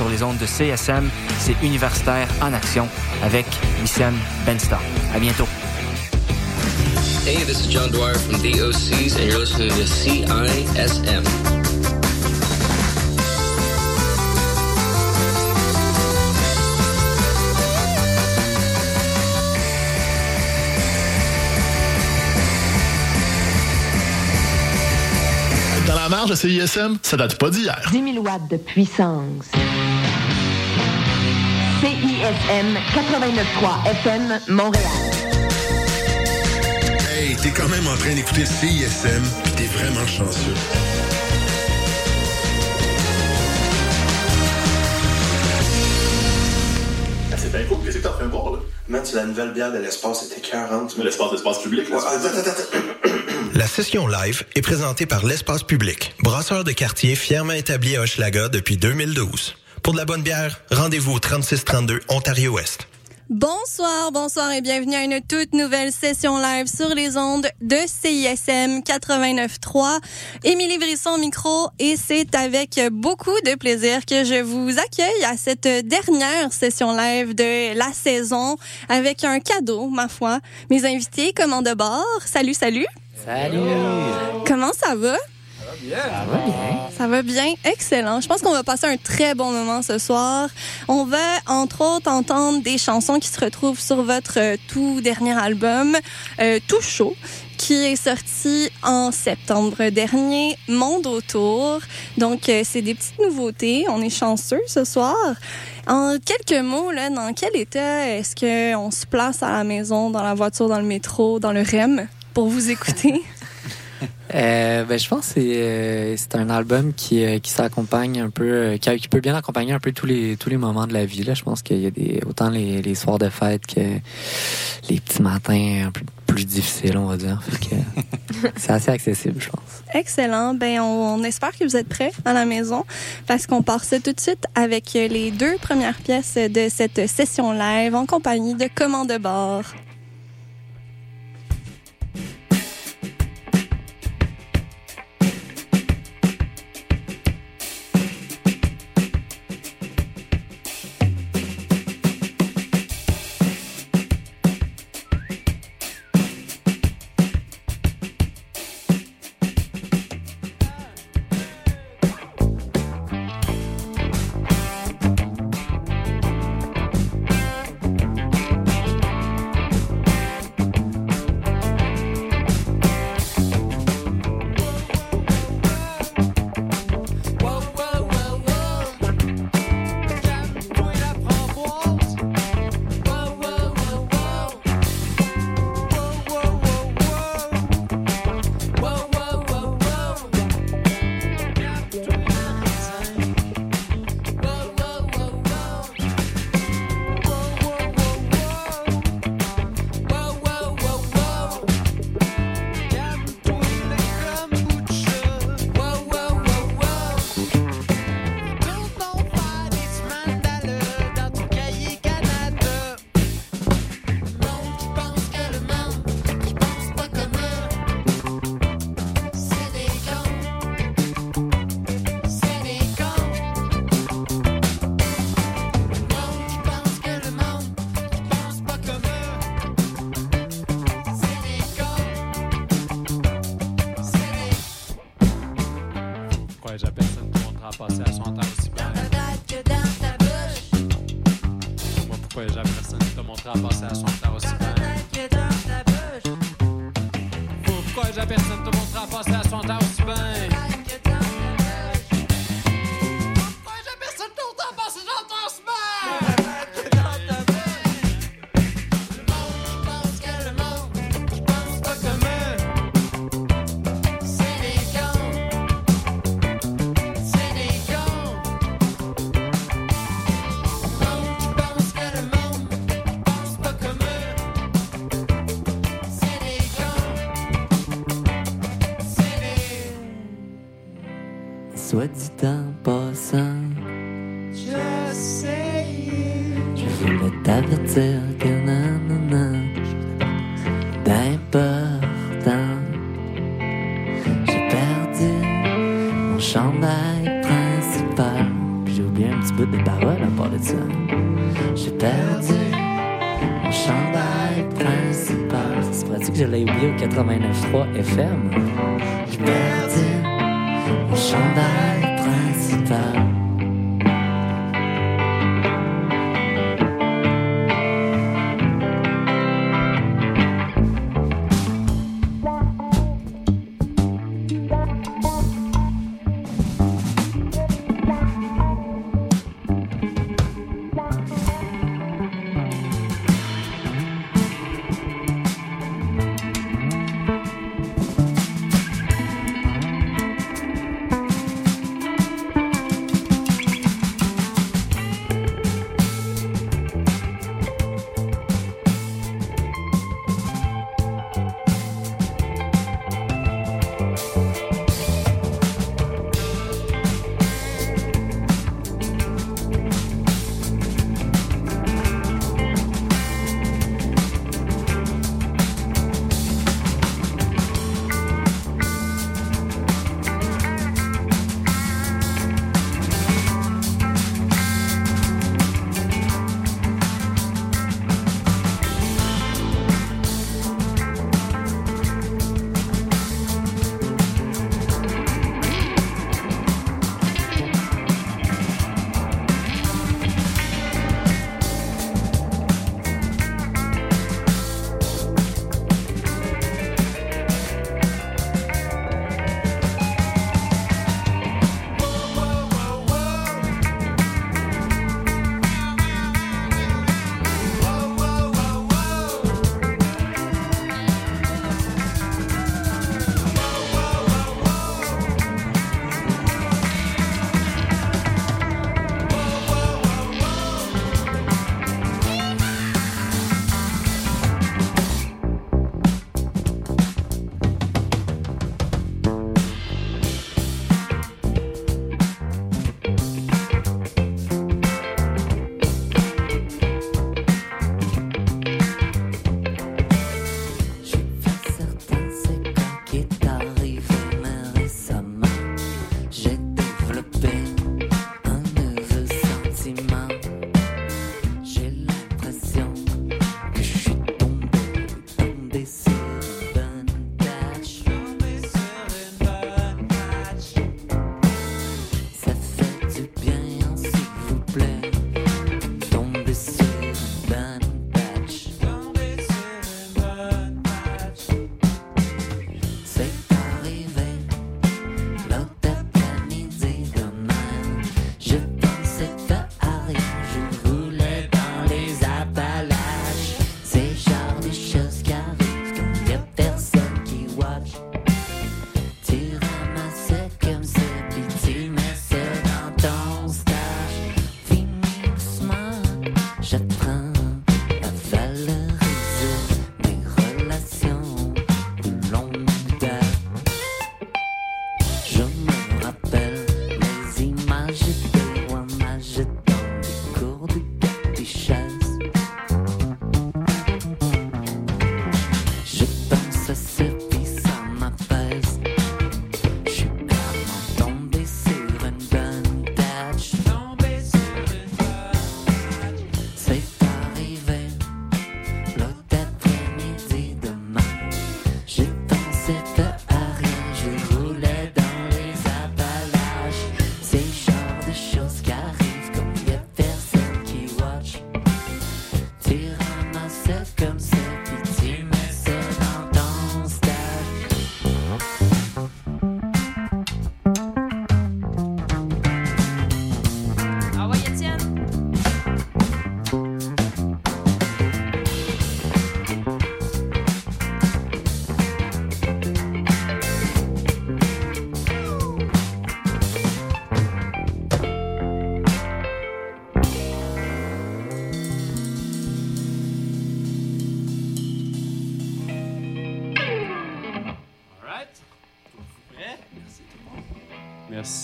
sur les ondes de CSM. C'est Universitaire en action avec Wissem Benstar. À bientôt. Hey, this is John Dwyer from DOCs, and you're listening to CISM. Dans la marge de CISM, ça date pas d'hier. 10 000 watts de puissance. CISM 89.3 FM Montréal. Hey, t'es quand même en train d'écouter CISM, pis t'es vraiment chanceux. C'est bien cool. Qu'est-ce que t'as fait voir, là? Man, c'est la nouvelle bière de l'espace, c'était 40. Mais l'espace, l'espace public, là. Ouais, attends, attends, attends. La session live est présentée par l'Espace Public, brasseur de quartier fièrement établi à Hochelaga depuis 2012. Pour de la bonne bière, rendez-vous au 3632 Ontario-Ouest. Bonsoir, bonsoir et bienvenue à une toute nouvelle session live sur les ondes de CISM 89.3. Émilie Brisson au micro et c'est avec beaucoup de plaisir que je vous accueille à cette dernière session live de la saison avec un cadeau, ma foi. Mes invités, comment de bord? Salut, salut! Salut! Comment ça va? Ça va bien. Ça va bien, excellent. Je pense qu'on va passer un très bon moment ce soir. On va entre autres entendre des chansons qui se retrouvent sur votre euh, tout dernier album, euh, Tout chaud, qui est sorti en septembre dernier, Monde autour. Donc euh, c'est des petites nouveautés. On est chanceux ce soir. En quelques mots, là, dans quel état est-ce qu'on se place à la maison, dans la voiture, dans le métro, dans le REM pour vous écouter? Euh, ben, je pense que c'est, euh, c'est un album qui, euh, qui s'accompagne un peu, euh, qui, qui peut bien accompagner un peu tous les, tous les moments de la vie. Là. Je pense qu'il y a des, autant les, les soirs de fête que les petits matins un peu plus difficiles, on va dire. Fait que c'est assez accessible, je pense. Excellent. Ben, on, on espère que vous êtes prêts à la maison parce qu'on part ça tout de suite avec les deux premières pièces de cette session live en compagnie de Commande de bord. Qui te montrera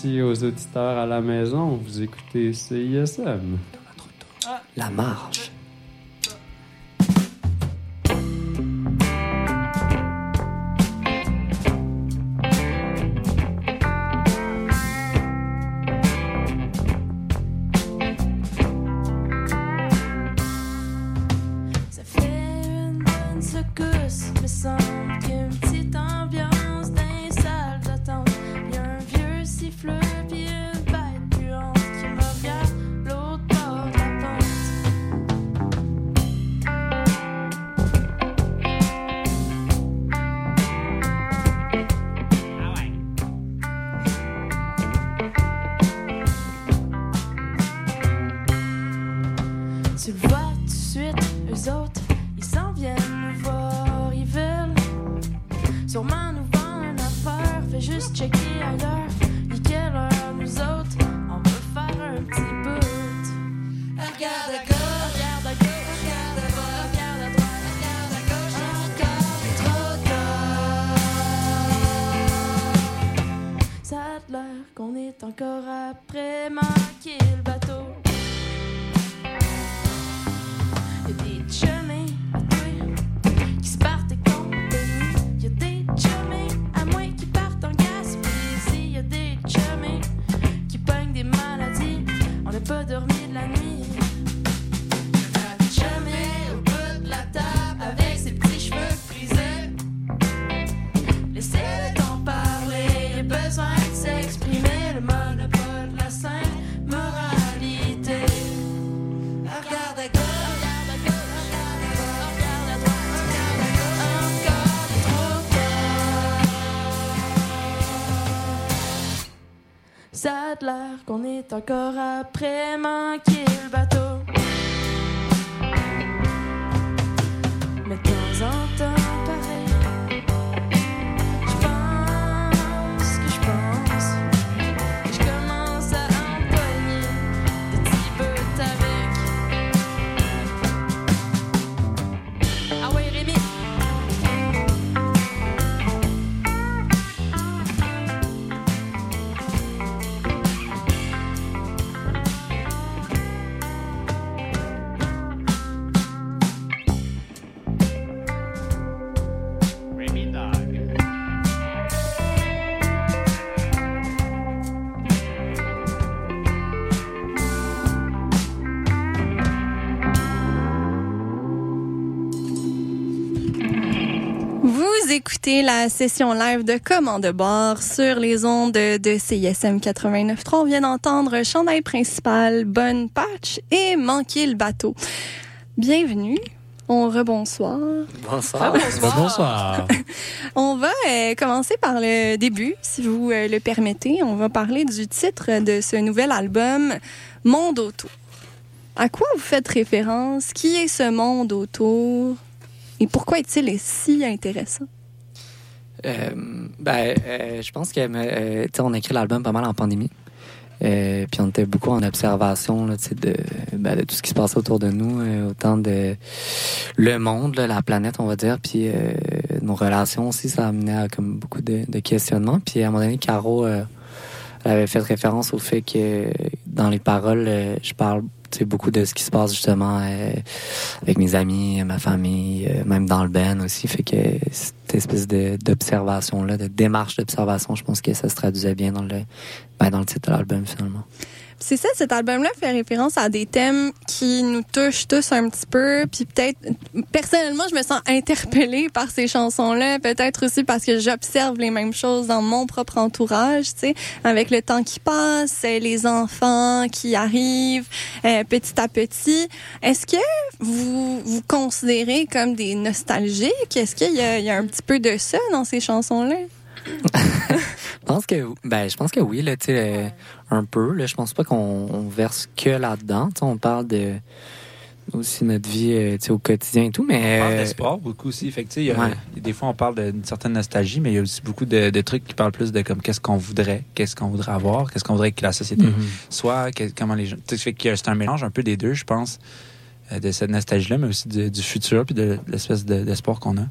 Aux auditeurs à la maison. Vous écoutez CISM. La marge. Encore après manquer le écoutez la session live de Commande bord sur les ondes de CISM 89.3. On vient d'entendre Chandail principal, Bonne Patch et Manquer le bateau. Bienvenue. On rebonsoir. Bonsoir. Bonsoir. On va euh, commencer par le début, si vous euh, le permettez. On va parler du titre de ce nouvel album, Monde autour. À quoi vous faites référence? Qui est ce monde autour? Et pourquoi est-il si intéressant? Euh, ben, euh, je pense que euh, on a écrit l'album pas mal en pandémie. Puis on était beaucoup en observation là, ben, de tout ce qui se passait autour de nous, autant de le monde, la planète, on va dire, puis nos relations aussi, ça amenait à beaucoup de, questionnements. Puis à un moment donné, Caro avait fait référence au fait que dans les paroles, je parle beaucoup de ce qui se passe justement avec mes amis, ma famille, même dans le ben aussi. Fait que espèce d'observation-là, de démarche d'observation, je pense que ça se traduisait bien dans le, ben, dans le titre de l'album finalement. C'est ça, cet album-là fait référence à des thèmes qui nous touchent tous un petit peu. Puis peut-être, personnellement, je me sens interpellée par ces chansons-là. Peut-être aussi parce que j'observe les mêmes choses dans mon propre entourage, tu sais, avec le temps qui passe, les enfants qui arrivent euh, petit à petit. Est-ce que vous vous considérez comme des nostalgiques? Est-ce qu'il y, a- il y a un petit peu de ça dans ces chansons-là? Je pense que ben je pense que oui là tu sais euh, un peu là je pense pas qu'on on verse que là-dedans on parle de aussi notre vie euh, au quotidien et tout mais On parle euh, d'espoir beaucoup aussi. Fait que, y a- Ouais. Des fois, on parle d'une certaine nostalgie, mais il y a aussi beaucoup de, de trucs qui parlent plus de comme qu'est-ce qu'on voudrait, qu'est-ce qu'on voudrait avoir, qu'est-ce qu'on voudrait que la société Mhm. soit, que- comment les gens. C'est un mélange un peu des deux, je pense, de cette nostalgie-là, mais aussi du, du futur puis de l'espèce de- d'espoir qu'on a.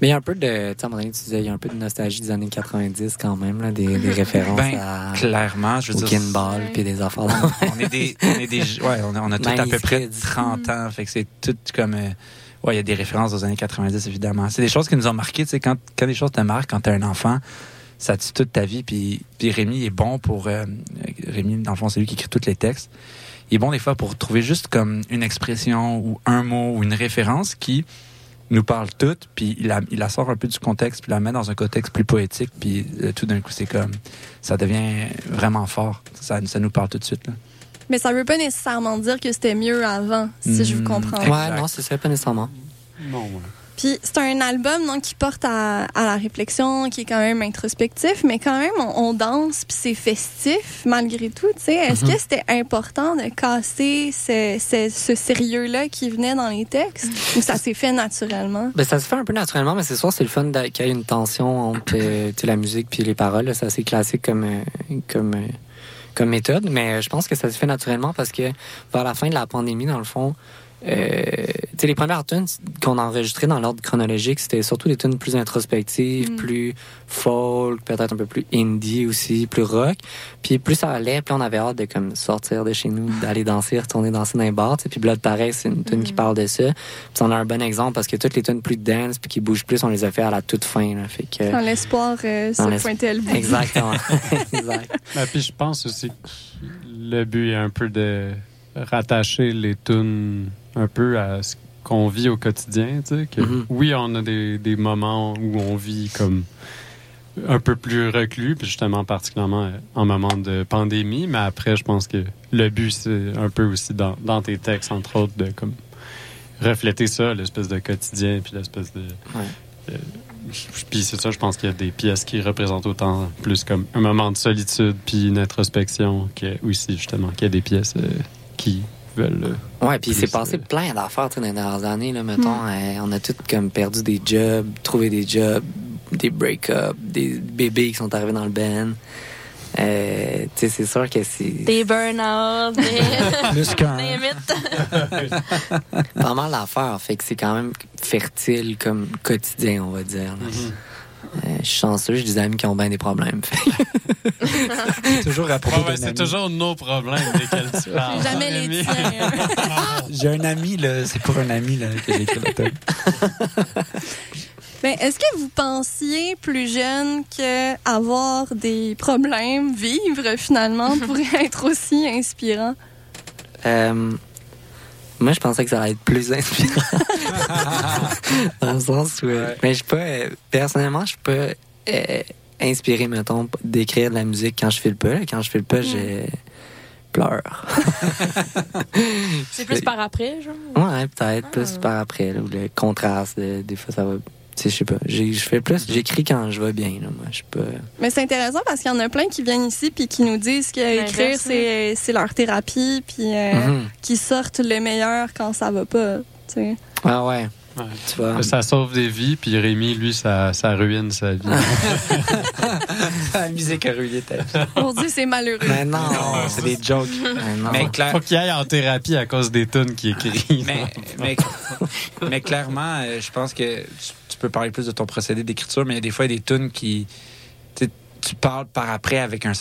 mais il y a un peu de tu sais à un moment donné tu disais il y a un peu de nostalgie des années 90 quand même là des, des références Ben, à clairement, je veux dire. Kinball puis des affaires on est des, on est des, ouais, on a, on a tout à peu près Manuscrits. 30 ans. Fait que c'est tout comme, euh, ouais, il y a des références aux années 90, évidemment. C'est des choses qui nous ont marqué, tu sais, quand, quand des choses te marquent, quand t'es un enfant, ça tue toute ta vie. Puis, puis Rémi est bon pour, euh, Rémi, dans le fond, c'est lui qui écrit tous les textes. Il est bon des fois pour trouver juste comme une expression ou un mot ou une référence qui nous parle toutes, puis il la, il la sort un peu du contexte, puis la met dans un contexte plus poétique, puis euh, tout d'un coup, c'est comme, ça devient vraiment fort. Ça, ça nous parle tout de suite, là. Mais ça veut pas nécessairement dire que c'était mieux avant, si je vous Hmm. comprends. ouais non c'est ça pas nécessairement Non, ouais. Puis c'est un album donc, qui porte à, à la réflexion, qui est quand même introspectif, mais quand même on, on danse puis c'est festif malgré tout. tu sais. Est-ce Mhm. que c'était important de casser ce, ce, ce sérieux-là qui venait dans les textes ou ça s'est fait naturellement? Ben, ça se fait un peu naturellement, mais c'est sûr, c'est le fun qu'il y ait une tension entre euh, la musique puis les paroles. là. C'est assez classique comme, euh, comme, euh, comme méthode, mais je pense que ça se fait naturellement parce que vers la fin de la pandémie, dans le fond, euh, les premières tunes qu'on a enregistrées dans l'ordre chronologique, c'était surtout des tunes plus introspectives, Mm. plus folk, peut-être un peu plus indie aussi, plus rock. Puis plus ça allait, plus on avait hâte de comme sortir de chez nous, d'aller danser, retourner danser dans les bars. tu sais. Puis Blood Pareil, c'est une tune qui parle de ça. Puis on a un bon exemple parce que toutes les tunes plus dance puis qui bougent plus, on les a fait à la toute fin. Là. Fait que, Dans l'espoir euh, Dans se pointer le. Exactement. exact. Ben, puis je pense aussi que le but est un peu de rattacher les tunes un peu à ce qu'on vit au quotidien. Tu sais, que Mhm. Oui, on a des, des moments où on vit comme un peu plus reclus, puis justement particulièrement euh, en moment de pandémie, mais après, je pense que le but, c'est un peu aussi dans, dans tes textes, entre autres, de comme refléter ça, l'espèce de quotidien, puis l'espèce de... Ouais. euh, puis c'est ça, je pense qu'il y a des pièces qui représentent autant plus comme un moment de solitude puis une introspection que aussi justement qu'il y a des pièces euh, qui veulent. euh, Ouais, puis il s'est plus, passé euh, plein d'affaires dans les dernières années. Là, mettons, euh, on a tous comme perdu des jobs, trouvé des jobs, des break-ups, des bébés qui sont arrivés dans le band. Euh, tu sais, c'est sûr que c'est Des burn-out, des. Des mythes. pas mal d'affaires. Fait que c'est quand même fertile comme quotidien, on va dire. là. Euh, je suis chanceux, j'ai des amis qui ont bien des problèmes. Toujours à propos ouais, d'un c'est toujours nos problèmes desquels tu parles. Jamais les Rémi. tiens. J'ai un ami, là, c'est pour un ami là, que j'ai écrit. Ben, Est-ce que vous pensiez plus jeune que avoir des problèmes, vivre finalement, pourrait être aussi inspirant? Euh, moi, je pensais que ça allait être plus inspirant. Dans le sens où. euh, Mais je euh, personnellement, je suis pas euh, inspiré, mettons, d'écrire de la musique quand je file pas. Quand je file pas, je pleure. C'est plus par après, genre? Ouais, peut-être, plus par après, là, ou le contraste, de- des fois, ça va. Je sais pas. Je fais plus. J'écris quand je vais bien, là. Moi, je pas. Mais c'est intéressant parce qu'il y en a plein qui viennent ici puis qui nous disent que L'inverse, écrire c'est c'est leur thérapie puis euh, Mhm. qui sortent le meilleur quand ça va pas. tu sais. Ah ouais. Ouais. Tu vois. Ça sauve des vies, puis Rémi, lui, ça, ça ruine sa vie. la musique a ruiné ta vie. On dit c'est malheureux. Mais non. C'est des jokes. Mais non. Mais, clair- Faut qu'il aille en thérapie à cause des tunes qu'il écrit. mais, mais, mais clairement, euh, je pense que tu, tu peux parler plus de ton procédé d'écriture, mais il y a des fois, il y a des tunes qui. tu parles par après avec un.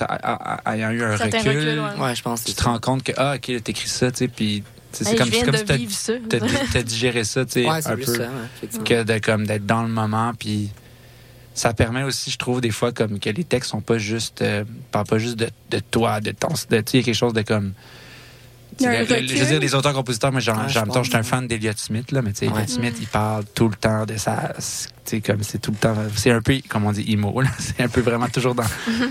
ayant eu un recul. recul, ouais. Ouais, je pense Tu te rends compte que, ah, OK, là, t'écris ça, tu sais, puis. Hey, C'est comme, je c'est viens comme de si t'as- digéré ça, tu sais, Ouais, c'est un plus peu. ça, ouais, que de comme d'être dans le moment puis ça permet aussi je trouve des fois comme que les textes sont pas juste euh, parlent pas juste de, de toi de ton de, tu sais, il y a quelque chose de comme le- le- recul. je veux dire les auteurs compositeurs moi j'en Ouais, j'en je même temps, je suis un fan d'Eliot Smith là mais tu sais Ouais. Smith il parle tout le temps de ça tu sais comme c'est tout le temps c'est un peu comme on dit emo là c'est un peu vraiment toujours dans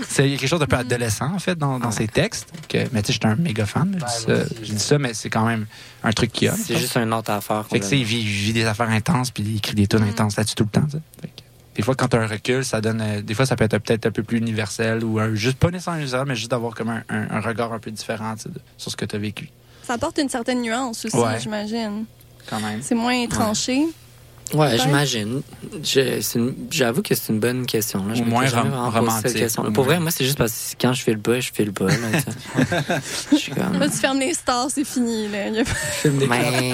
c'est il y a quelque chose d'un peu adolescent en fait dans, dans ses textes que mais tu sais je suis un méga fan là, je dis ça, je dis ça mais c'est quand même un truc qu'il y a C'est juste une autre affaire. fait que, tu sais, il vit, des affaires intenses, puis il écrit des tunes intenses là-dessus tout le temps, tu sais. Fait que, Des fois, quand tu as un recul, ça donne. euh, des fois, ça peut être peut-être un peu plus universel ou un, juste pas nécessairement universel, mais juste d'avoir comme un, un- un regard un peu différent de- sur ce que tu as vécu, Ça apporte une certaine nuance aussi, Ouais. j'imagine. quand même. C'est moins tranché. Ouais, Peut-être. j'imagine. Je- J'avoue que c'est une bonne question. Là. Je m'étais moins jamais rom- romantique, cette question. ou Pour vrai, moi, c'est juste parce que quand je file pas, je file pas. Là, tu sais. je suis comme. Là, tu fermes les stars, c'est fini. Là. Il y a pas- Mais.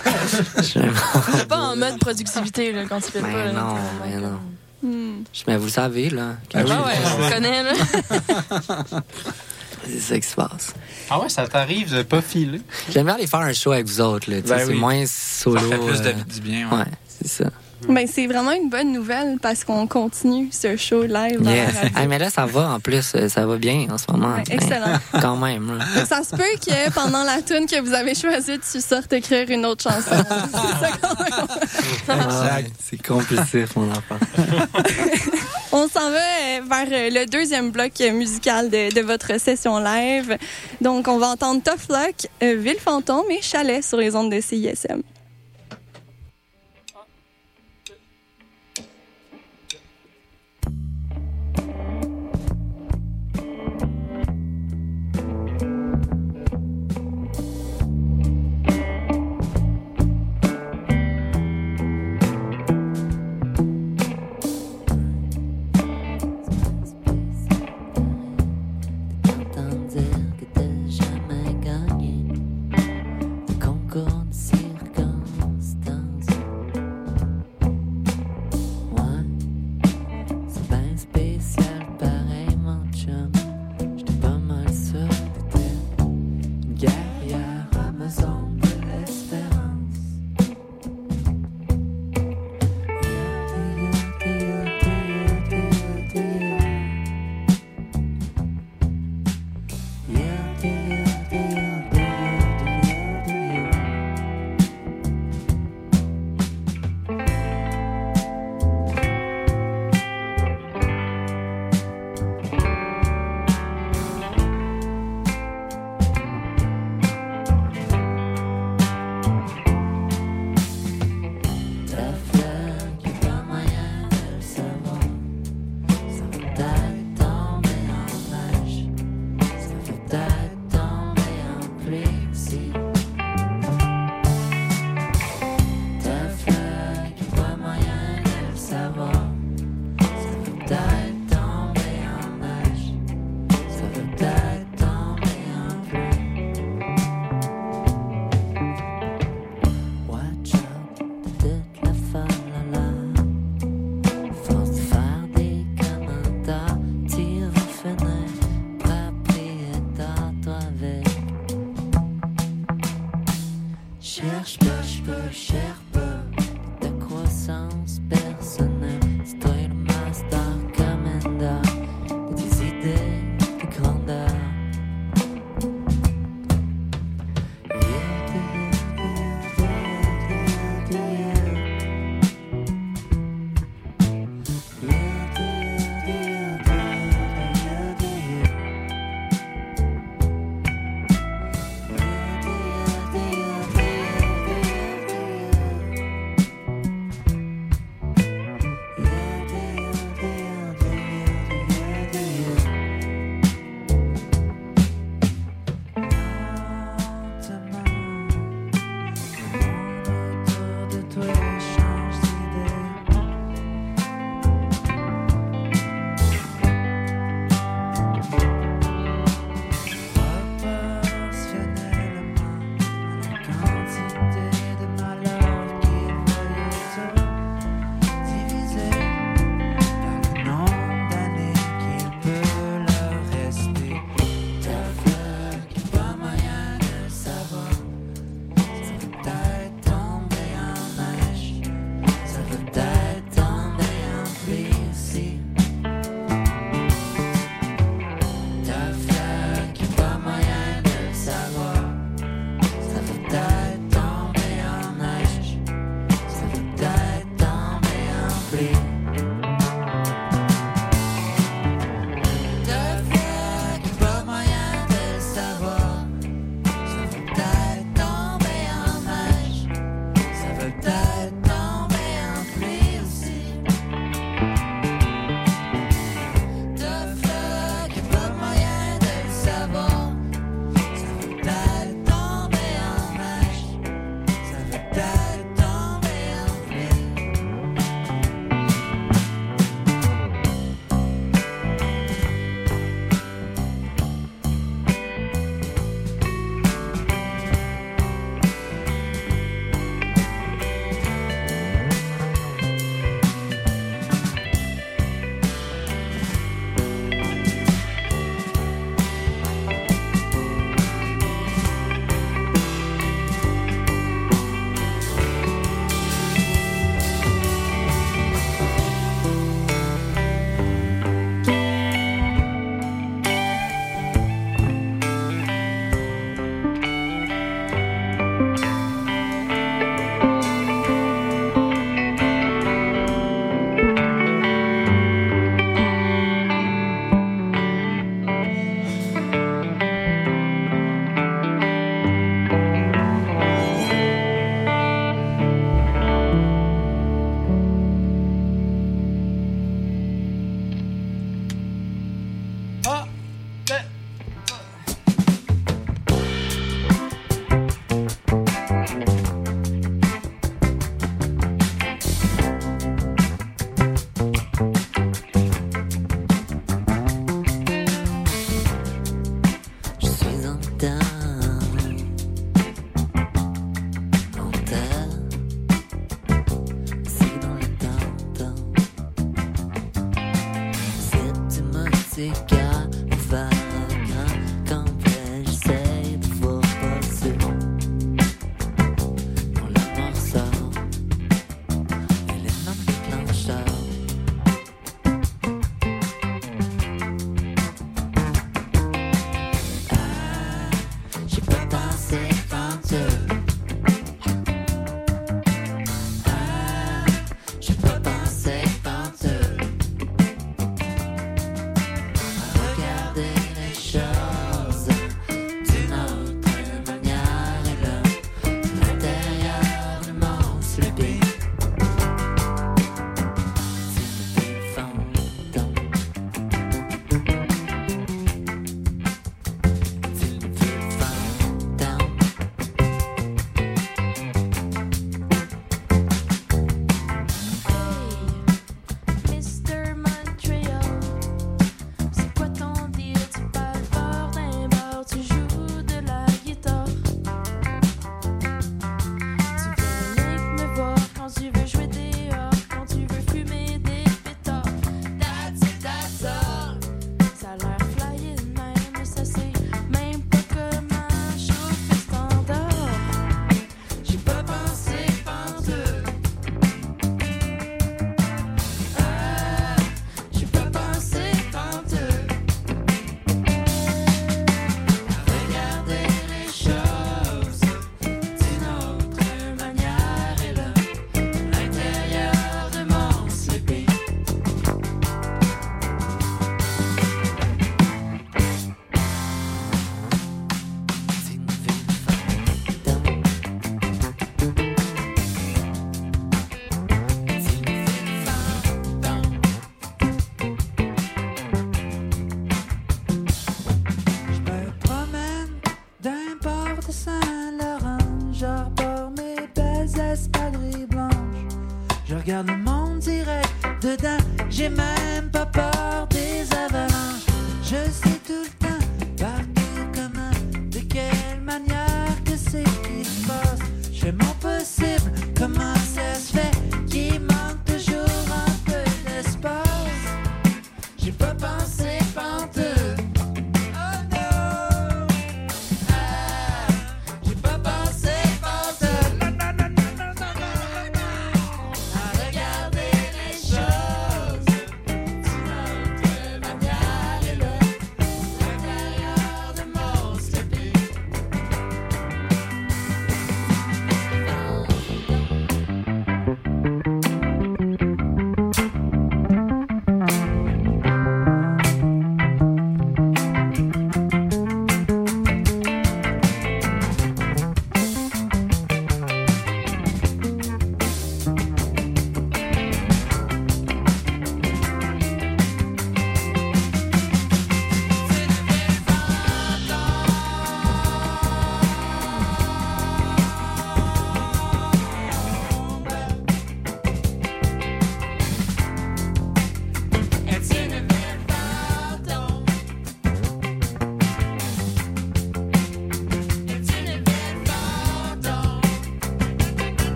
je pas en mode productivité là, quand tu fais Mais pas. là, non, mais non. Hmm. Je- Mais vous le savez, là. Ouais, je- ouais, je connais, là. C'est ça qui se passe. Ah ouais, ça t'arrive de pas filer? J'aime bien aller faire un show avec vous autres. Là, tu sais, Ben c'est oui. moins solo. Ça fait plus de, euh, du bien. ouais. Ouais, c'est ça. Ben, c'est vraiment une bonne nouvelle parce qu'on continue ce show live Yes. mais là, ça va en plus. euh, Ça va bien en ce moment. Ouais, Ben, excellent. Quand même. là. Ça se peut que pendant la tune que vous avez choisie, tu sortes écrire une autre chanson. C'est ça qu'on va- Ouais, c'est compulsif, mon enfant. On s'en va euh, vers euh, le deuxième bloc musical de, de votre session live. Donc, on va entendre Tough Luck, Ville Fantôme et Chalet sur les ondes de CISM.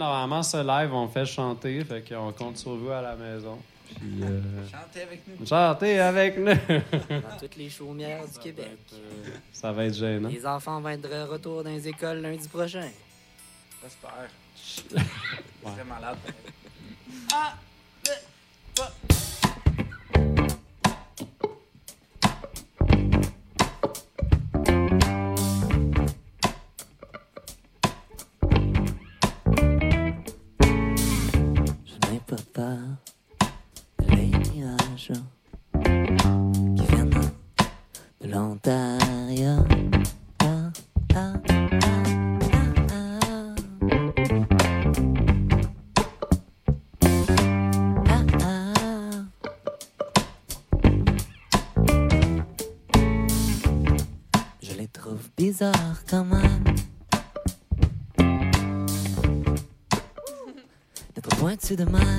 normalement, ce live, on fait chanter. Fait qu'on compte sur vous à la maison. Puis. Euh, chantez avec nous. Chantez avec nous. dans toutes les chaumières du Québec. Ça va être euh, gênant. Les enfants vont être de retour dans les écoles lundi prochain. J'espère. Je serais malade. Ah! Euh, to the mind.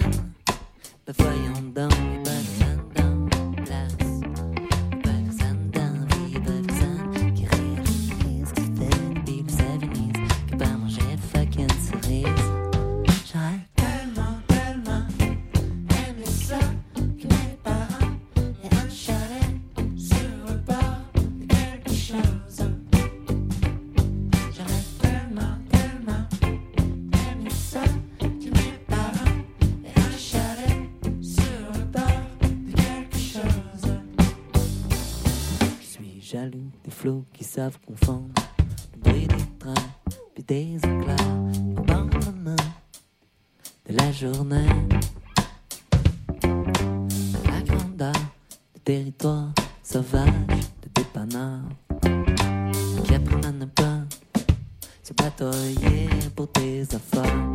thought, yeah, but there's a fun.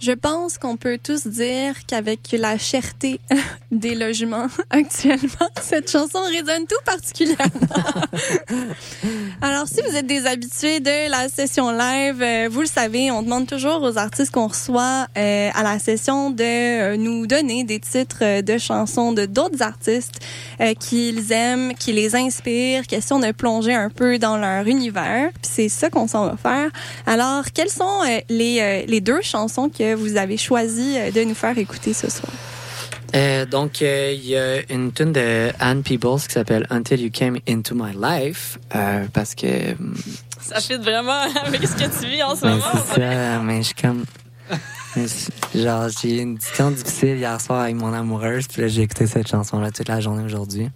Je pense qu'on peut tous dire qu'avec la cherté des logements actuellement, cette chanson résonne tout particulièrement. Alors, si vous êtes des habitués de la session live, euh, vous le savez, on demande toujours aux artistes qu'on reçoit euh, à la session de euh, nous donner des titres de chansons de d'autres artistes qu'ils aiment, qui les inspirent, question de plonger un peu dans leur univers. Puis c'est ça qu'on s'en va faire. Alors, quelles sont les, les deux chansons que vous avez choisi euh, de nous faire écouter ce soir? Euh, donc, euh, il y a une tune de Anne Peebles qui s'appelle Until You Came Into My Life, euh, parce que... euh, Ça fit vraiment avec ce que tu vis en ce ben, moment. c'est ça, mais je suis comme... Genre, j'ai eu une discussion difficile hier soir avec mon amoureuse, puis là, j'ai écouté cette chanson-là toute la journée aujourd'hui.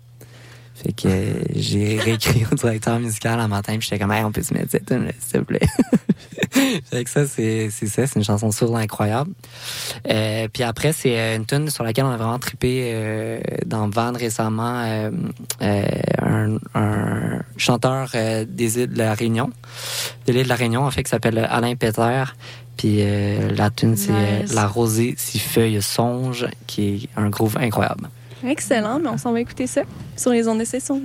Fait que j'ai réécrit au directeur musical un matin, puis j'étais comme, hey, on peut se mettre cette tune s'il te plaît. fait que ça, c'est c'est ça, c'est une chanson sourde incroyable. Euh, puis après, c'est euh, une tune sur laquelle on a vraiment trippé euh, dans Van récemment, euh, euh, un, un chanteur euh, des îles de la Réunion, de l'île de la Réunion, en fait, qui s'appelle Alain Peter. Puis euh, la tune, c'est. La rosée si feuille songe, qui est un groove incroyable. Excellent, mais on s'en va écouter ça sur les ondes de session.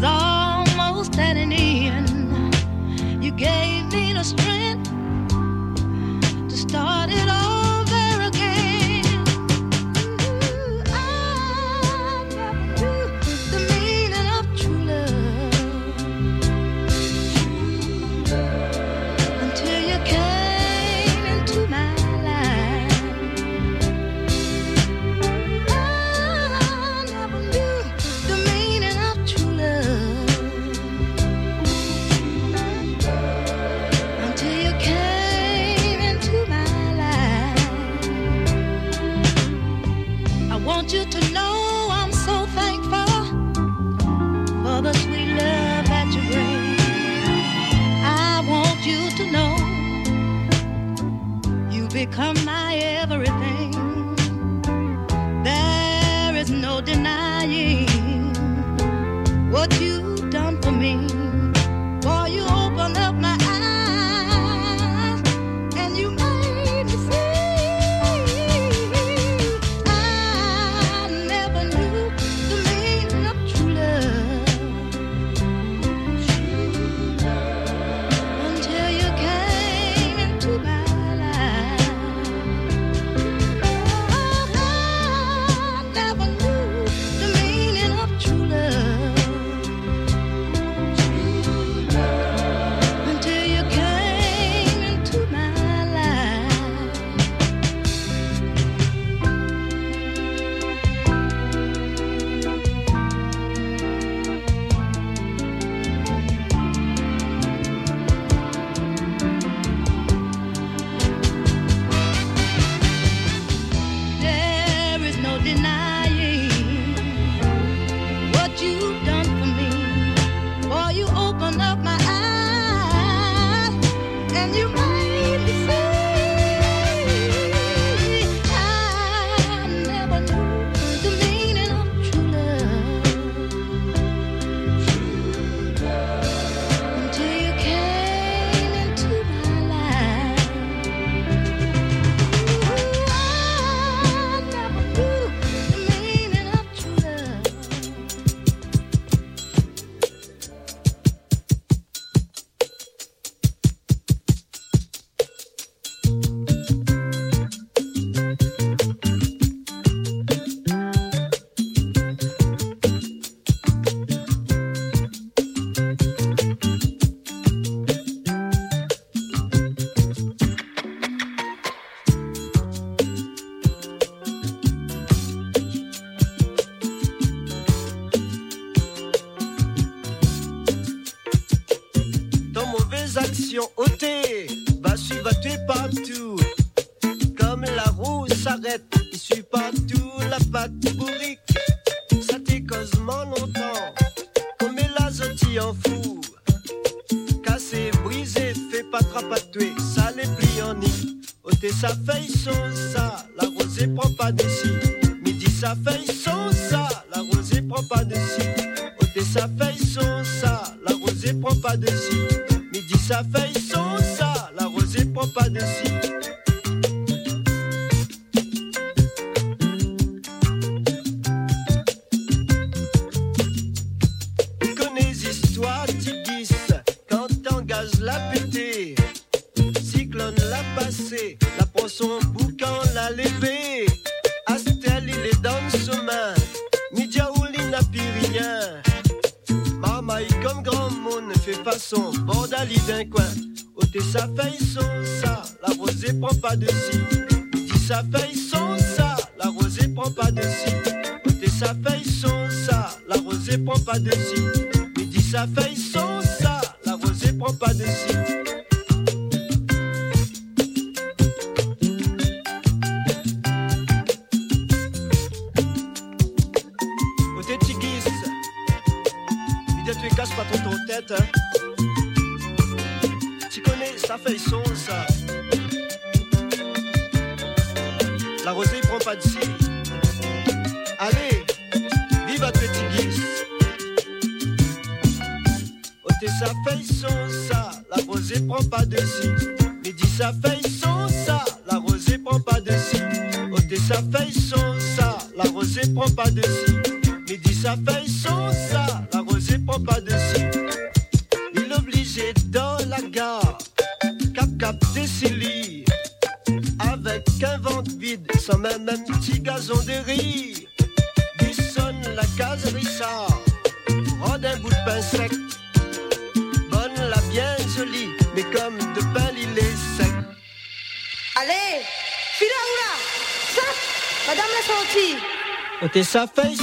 Was almost at an end, you gave me the strength to start it sa feuille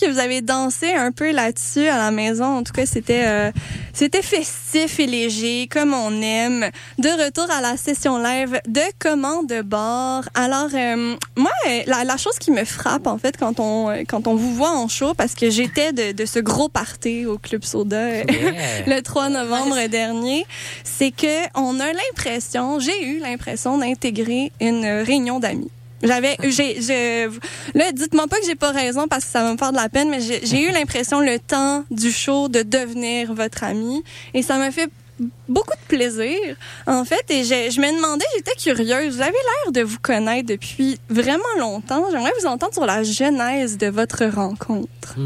que vous avez dansé un peu là-dessus à la maison. En tout cas, c'était euh, c'était festif et léger, comme on aime. De retour à la session live de Comment de bord. Alors, euh, moi, euh, la, la chose qui me frappe, en fait, quand on, euh, quand on vous voit en show, parce que j'étais de, de ce gros party au Club Soda euh, Yeah. le 3 novembre dernier, c'est que on a l'impression, j'ai eu l'impression d'intégrer une réunion d'amis. J'avais, j'ai, je, là, dites-moi pas que j'ai pas raison parce que ça va me faire de la peine, mais j'ai j'ai eu l'impression le temps du show de devenir votre ami et ça m'a fait beaucoup de plaisir, en fait. Et je, je me demandais, j'étais curieuse. Vous avez l'air de vous connaître depuis vraiment longtemps. J'aimerais vous entendre sur la genèse de votre rencontre.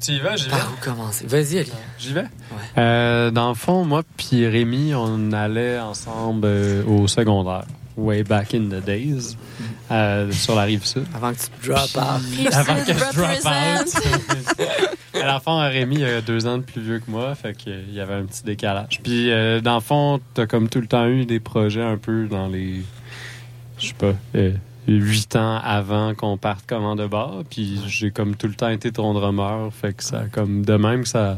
Tu y vas, j'y vais. Par où commencer? Vas-y, Ali. J'y vais? Euh, dans le fond, moi puis Rémi, on allait ensemble euh, au secondaire. Way back in the days. euh, sur la rive sud. Avant que tu te drop Puis- out. Avant que je drop out. à la fin, Rémi il a deux ans de plus vieux que moi, fait qu'il y avait un petit décalage. Puis, euh, dans le fond, t'as comme tout le temps eu des projets un peu dans les. Je sais pas. euh, huit ans avant qu'on parte comment de bar. Puis j'ai comme tout le temps été ton drummer. Fait que ça, comme de même, ça.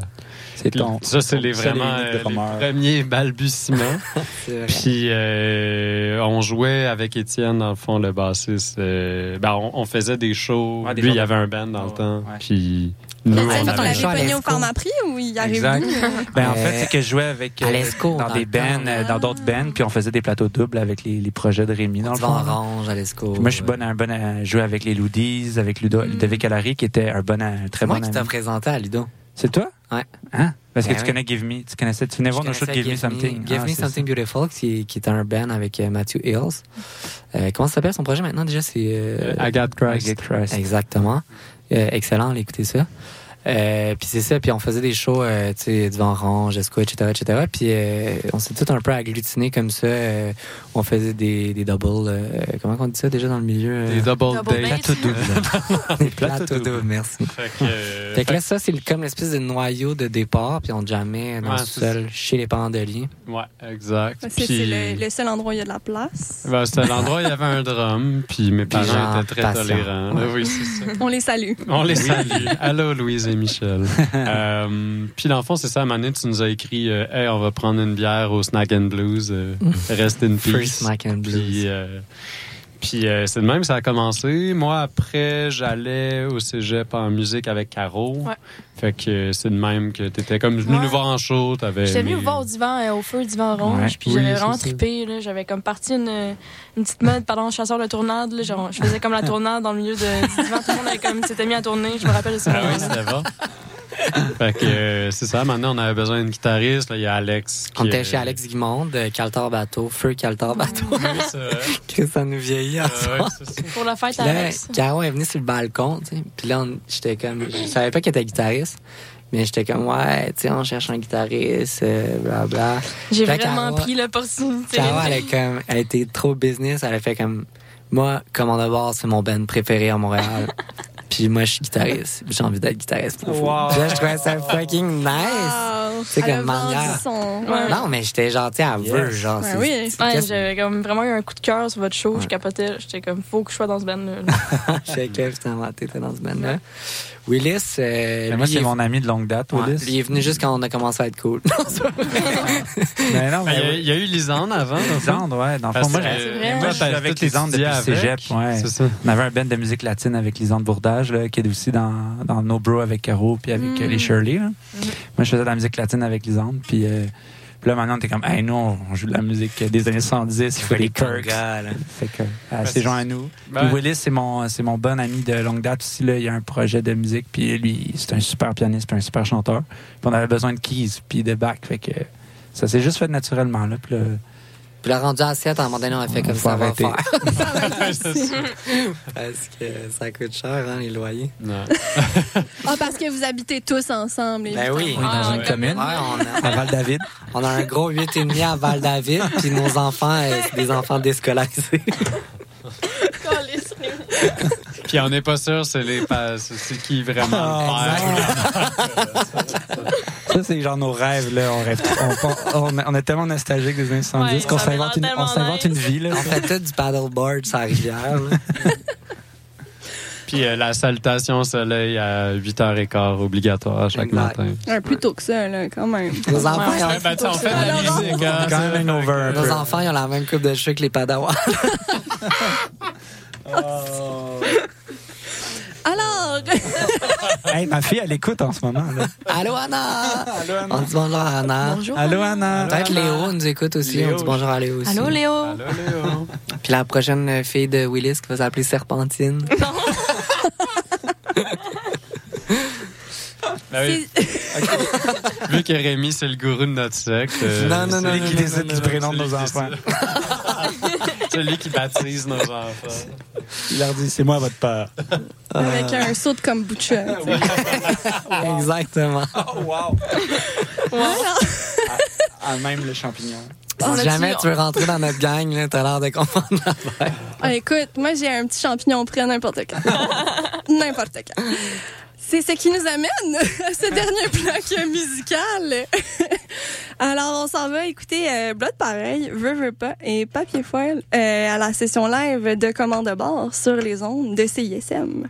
C'est ton- Ça, c'est les vraiment euh, les premiers balbutiements. Vrai. Puis euh, on jouait avec Étienne, dans le fond, le bassiste. euh, ben, on, on faisait des shows. Ouais, des Lui, il y avait un band dans le temps. Puis nous, Est-ce on que avait un pogné au. Pharmaprix ou il arrive Exact. Ben, en Euh, fait, c'est que je jouais avec à euh, l'Esco, dans dans des bands, euh, dans d'autres bands, puis on faisait des plateaux doubles avec les, les projets de Rémi, dans le fond. Orange, à l'Esco. Puis Moi, je suis bon à, bon à jouer avec les Loodies, avec Ludo, Ludovic Allary, qui était un bon, un très C'est moi bon qui t'ai ami. présenté à Ludo. C'est toi? Ouais. Hein? Parce que Ben tu oui. connais Give Me. Tu connaissais, tu venais voir nos shows de Give, Me Something. Give Ah, Me Something Beautiful, qui, qui est un band avec euh, Matthew Hills. Euh, comment ça s'appelle son projet maintenant déjà? C'est euh, Agathe Christ. Agathe Christ. Exactement. Euh, excellent, allez écouter ça. Euh, puis c'est ça, puis on faisait des shows, euh, devant Orange, Esco, etc., etc. Puis euh, on s'est tout un peu agglutinés comme ça. On faisait des, des doubles, euh, comment on dit ça déjà dans le milieu? euh? Des double, Double dates. bass. Plateau double. Des plateaux doubles, merci. Fait que, euh, Fait que là, ça, c'est comme l'espèce de noyau de départ, puis on jamais dans Ouais, le c'est sol chez les parents de lit. ouais, exact. Parce que Puis- c'est le, le seul endroit où il y a de la place. Ben, c'était l'endroit où il y avait un drum, puis mes parents genre étaient très patient. tolérants. là. Oui, c'est ça. On les salue. On les salue. Allô, Louise et Michel. euh, puis, dans le fond, c'est ça, donné, tu nous as écrit euh, Hey, on va prendre une bière au Snack and Blues. euh, rest in Free peace. Snack and Blues. Puis, euh, puis euh, c'est de même que ça a commencé. Moi, après, j'allais au cégep en musique avec Caro. Ouais. Fait que c'est de même que t'étais comme venu Ouais. nous voir en show. T'avais J'étais aimé- vous voir au divan, euh, au feu divan orange, Ouais. puis Oui, j'avais vraiment trippé. là. J'avais comme parti une, une petite mode pendant chasseur de tournade. là. Genre, je faisais comme la tournade dans le milieu de, du divan. Tout le monde avait comme s'était mis à tourner. Je me rappelle de ça. Ah oui, c'était bon. fait que euh, c'est ça. Maintenant, on avait besoin d'une guitariste. Là, il y a Alex. On était euh, chez Alex Guimond, de Caltar Bateau, Feu Caltar Bateau. Oui, c'est vrai. que ça nous vieillit Euh, ouais, ça. Pour la fête là, Alex. Caro est venue sur le balcon, tu sais. Puis là, on- j'étais comme, je savais pas qu'elle était guitariste. Mais j'étais comme, ouais, tu sais, on cherche un guitariste, euh, bla bla. J'ai vraiment Caro- pris l'opportunité. Caro, elle, comme, elle était trop business. Elle a fait comme, moi, Commande de bord, c'est mon band préféré à Montréal. Puis moi, je suis guitariste. J'ai envie d'être guitariste pour vous. Wow. Puis là, je trouvais ça fucking nice. Wow. C'est comme manière. son- Ouais. Non, mais j'étais gentil à Yes. veut, genre. C'est- oui. Ouais, j'avais comme vraiment eu un coup de cœur sur votre show. Je capotais. J'étais comme, faut que je sois dans ce band-là. J'étais clair, finalement, t'étais dans ce band-là. Willis, euh, Mais moi, c'est il est- mon ami de longue date, Ouais, Willis. lui, il est venu juste quand on a commencé à être cool. Mais non, Il y, a- mais il y a eu Lisande avant. Lisande, ouais. Dans le fond, moi, euh, moi, toi, je suis t'as avec Lisande depuis avec. cégep. Ouais. Ça. On avait un band de musique latine avec Lisande Bourdage, là, qui est aussi dans, dans No Bro avec Caro, puis avec euh, les Shirley. là. Moi, je faisais de la musique latine avec Lisande, puis, euh, puis là, maintenant, on était comme, hey, nous, on joue de la musique des années 70, il faut des perks. Fait que, euh, c'est joint à nous. Ben- Puis Willis, c'est mon, c'est mon bon ami de longue date aussi. Là. Il a un projet de musique, puis lui, c'est un super pianiste, puis un super chanteur. Puis on avait besoin de keys, puis de back. Fait que ça s'est juste fait naturellement. Là. Puis là, Puis là, rendu à 7, à un moment donné, on a fait comme ça, va faire. Parce que ça coûte cher, hein, les loyers. Non. Ah, parce que vous habitez tous ensemble. Ben oui. on est dans Ah, une ouais. commune, Ouais, on a, à Val-David. on a un gros 8,5 à Val-David, puis nos enfants, euh, c'est des enfants déscolarisés. Puis on n'est pas sûr c'est les c'est qui vraiment Ah, le père. Ça, c'est genre nos rêves. Là. On, rêve, on, on, on est tellement nostalgique des années 70 Ouais, qu'on s'invente une, l'air on s'invente une tellement vie. Là, On fait tout du paddleboard sur la rivière. là. Puis euh, la salutation au soleil à 8h15 obligatoire chaque Exact. matin. Ouais, plus tôt que ça, là, quand même. Nos enfants, ont, Ouais, ben, tu sais, on fait de la musique. hein, quand ça. même un over un nos peu. enfants, ils ont la même coupe de cheveux que les padawans. Alors, Hey, ma fille, elle écoute en ce moment. Là. Allô, Anna! On dit bonjour à Anna. Bonjour. Allô, Anna. Peut-être Léo nous écoute aussi. Léo. On dit bonjour à Léo aussi. Allô, Léo? Allô, Léo. Puis la prochaine fille de Willis qui va s'appeler Serpentine. Ben oui. Vu que Rémi, c'est le gourou de notre secte. euh, Non, non, c'est non, lui non, qui non, décide non, du non, prénom de nos enfants. C'est lui qui baptise nos enfants. Il leur dit, c'est moi votre père. avec un saut de kombucha. tu sais. Exactement. Oh, wow. Voilà. Ah, même le champignon. On Si jamais tu veux rentrer dans notre gang, t'as l'air de comprendre l'affaire. Ah, écoute, moi, j'ai un petit champignon prêt n'importe quand. n'importe quand. C'est ce qui nous amène à ce dernier bloc musical. Alors, on s'en va écouter euh, Blood Pareil, Veux, Veux pas et Papier Foil euh, à la session live de Commande de bord sur les ondes de CISM.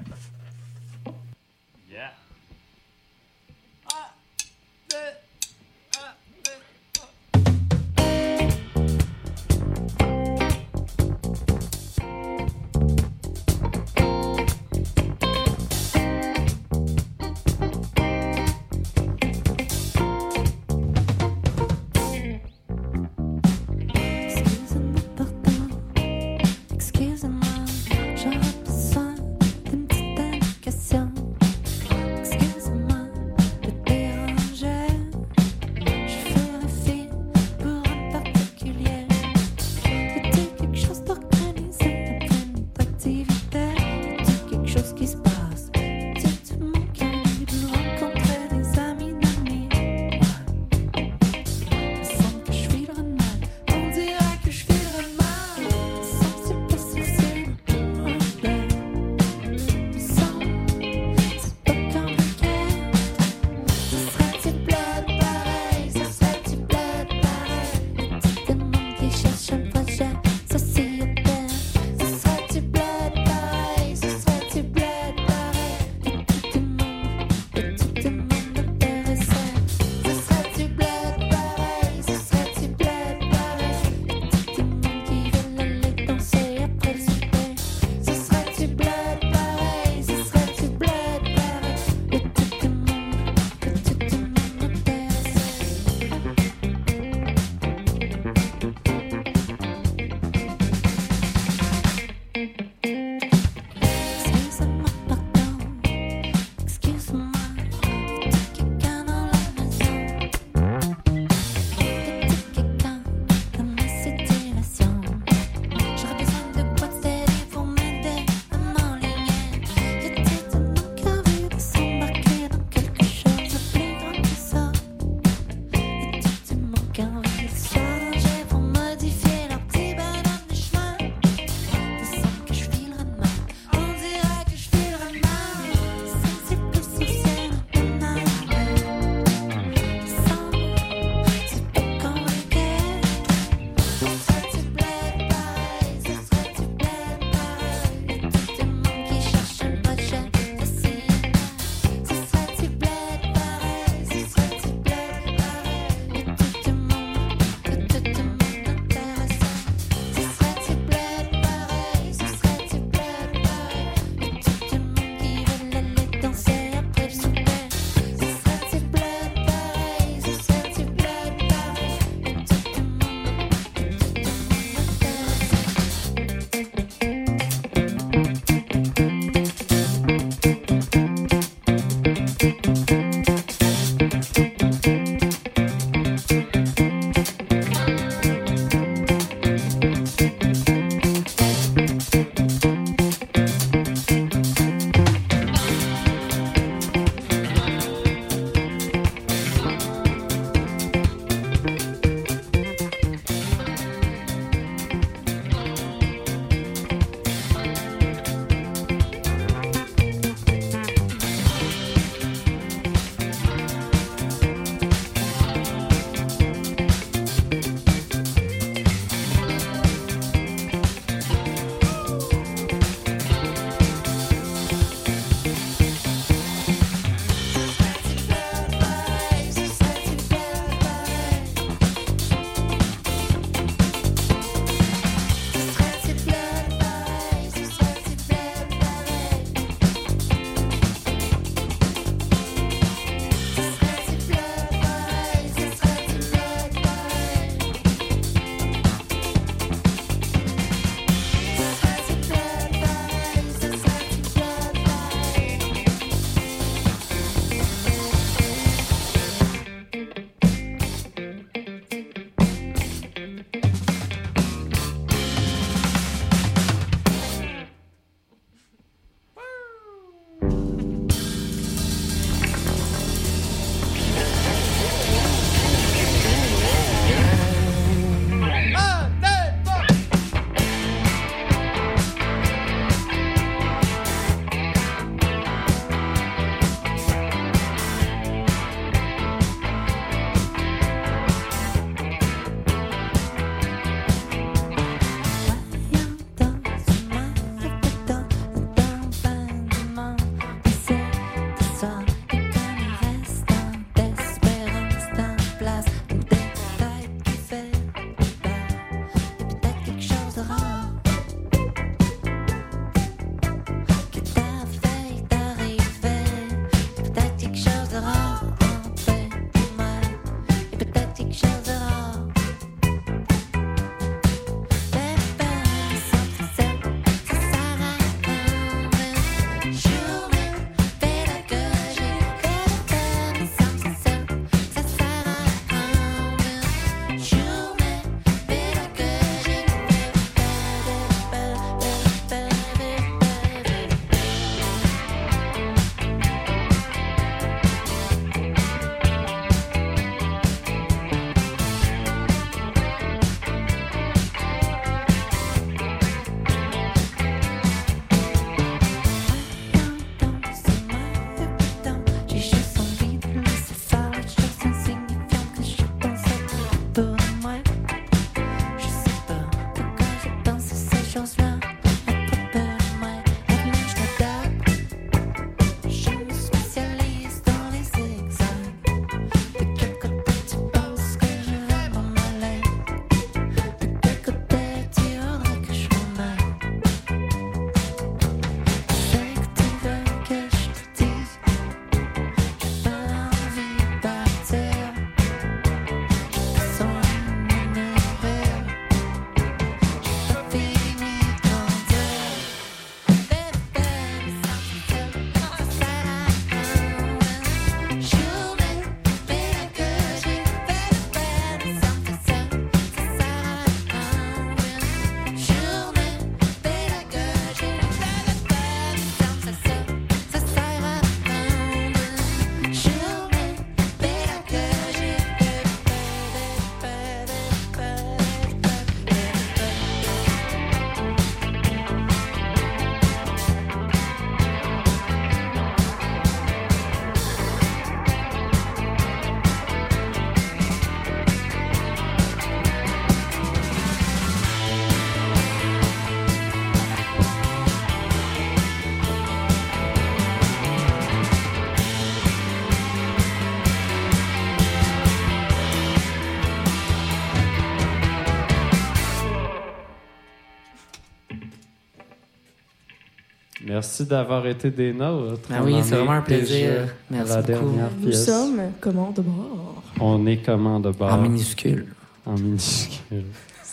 Merci d'avoir été des nôtres. Ben On oui, c'est est vraiment un plaisir. Merci à la beaucoup. dernière Nous pièce. sommes comment de bord? On est comment de bord? En minuscule. En minuscule.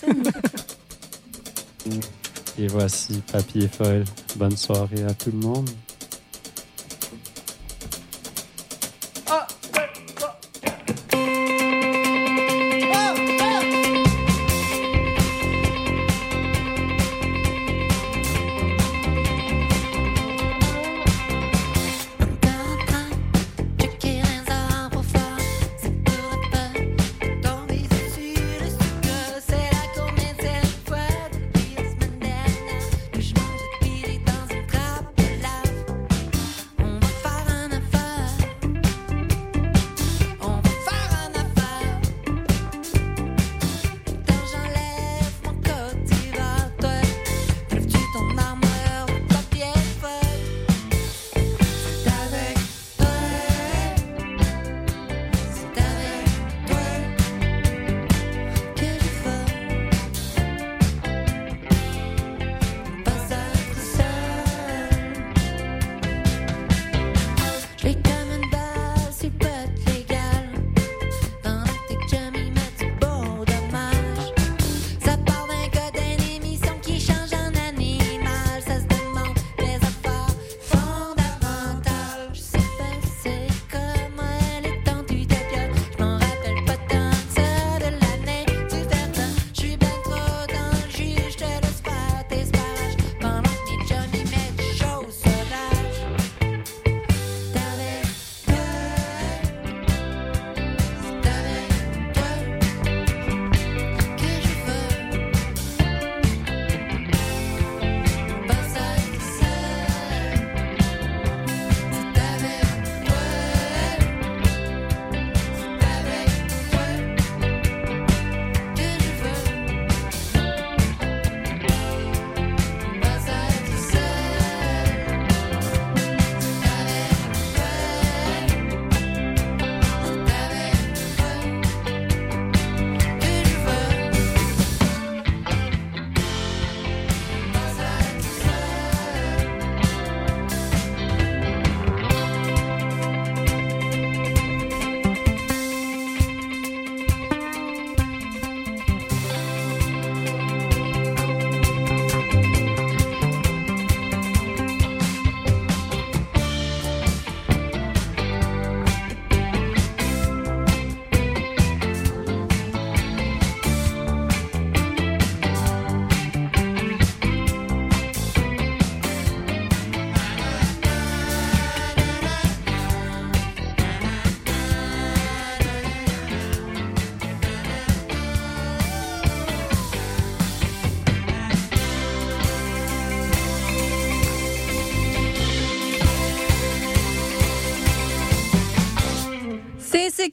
Et voici Papier Foil. Bonne soirée à tout le monde.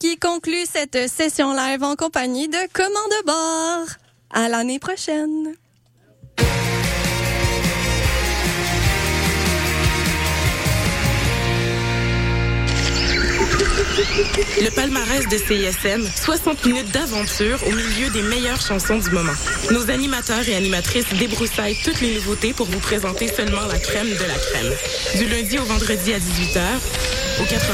Qui conclut cette session live en compagnie de Commande Bord. À l'année prochaine. Le palmarès de CISM, 60 minutes d'aventure au milieu des meilleures chansons du moment. Nos animateurs et animatrices débroussaillent toutes les nouveautés pour vous présenter seulement la crème de la crème. Du lundi au vendredi à 18h, au 80